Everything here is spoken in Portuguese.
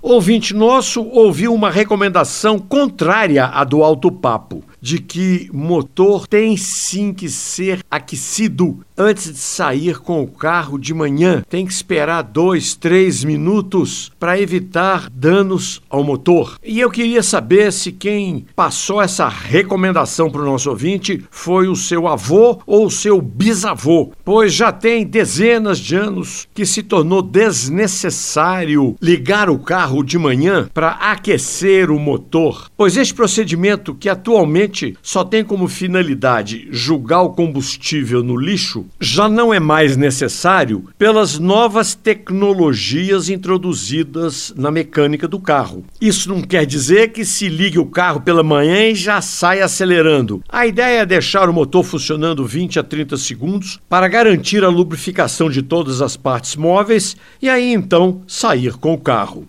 Ouvinte nosso ouviu uma recomendação contrária à do Alto Papo de que motor tem sim que ser aquecido antes de sair com o carro de manhã. Tem que esperar dois, três minutos para evitar danos ao motor. E eu queria saber se quem passou essa recomendação para o nosso ouvinte foi o seu avô ou o seu bisavô, pois já tem dezenas de anos que se tornou desnecessário ligar o carro de manhã para aquecer o motor, pois este procedimento que atualmente só tem como finalidade julgar o combustível no lixo, já não é mais necessário pelas novas tecnologias introduzidas na mecânica do carro. Isso não quer dizer que se ligue o carro pela manhã e já sai acelerando. A ideia é deixar o motor funcionando 20 a 30 segundos para garantir a lubrificação de todas as partes móveis e aí então sair com o carro.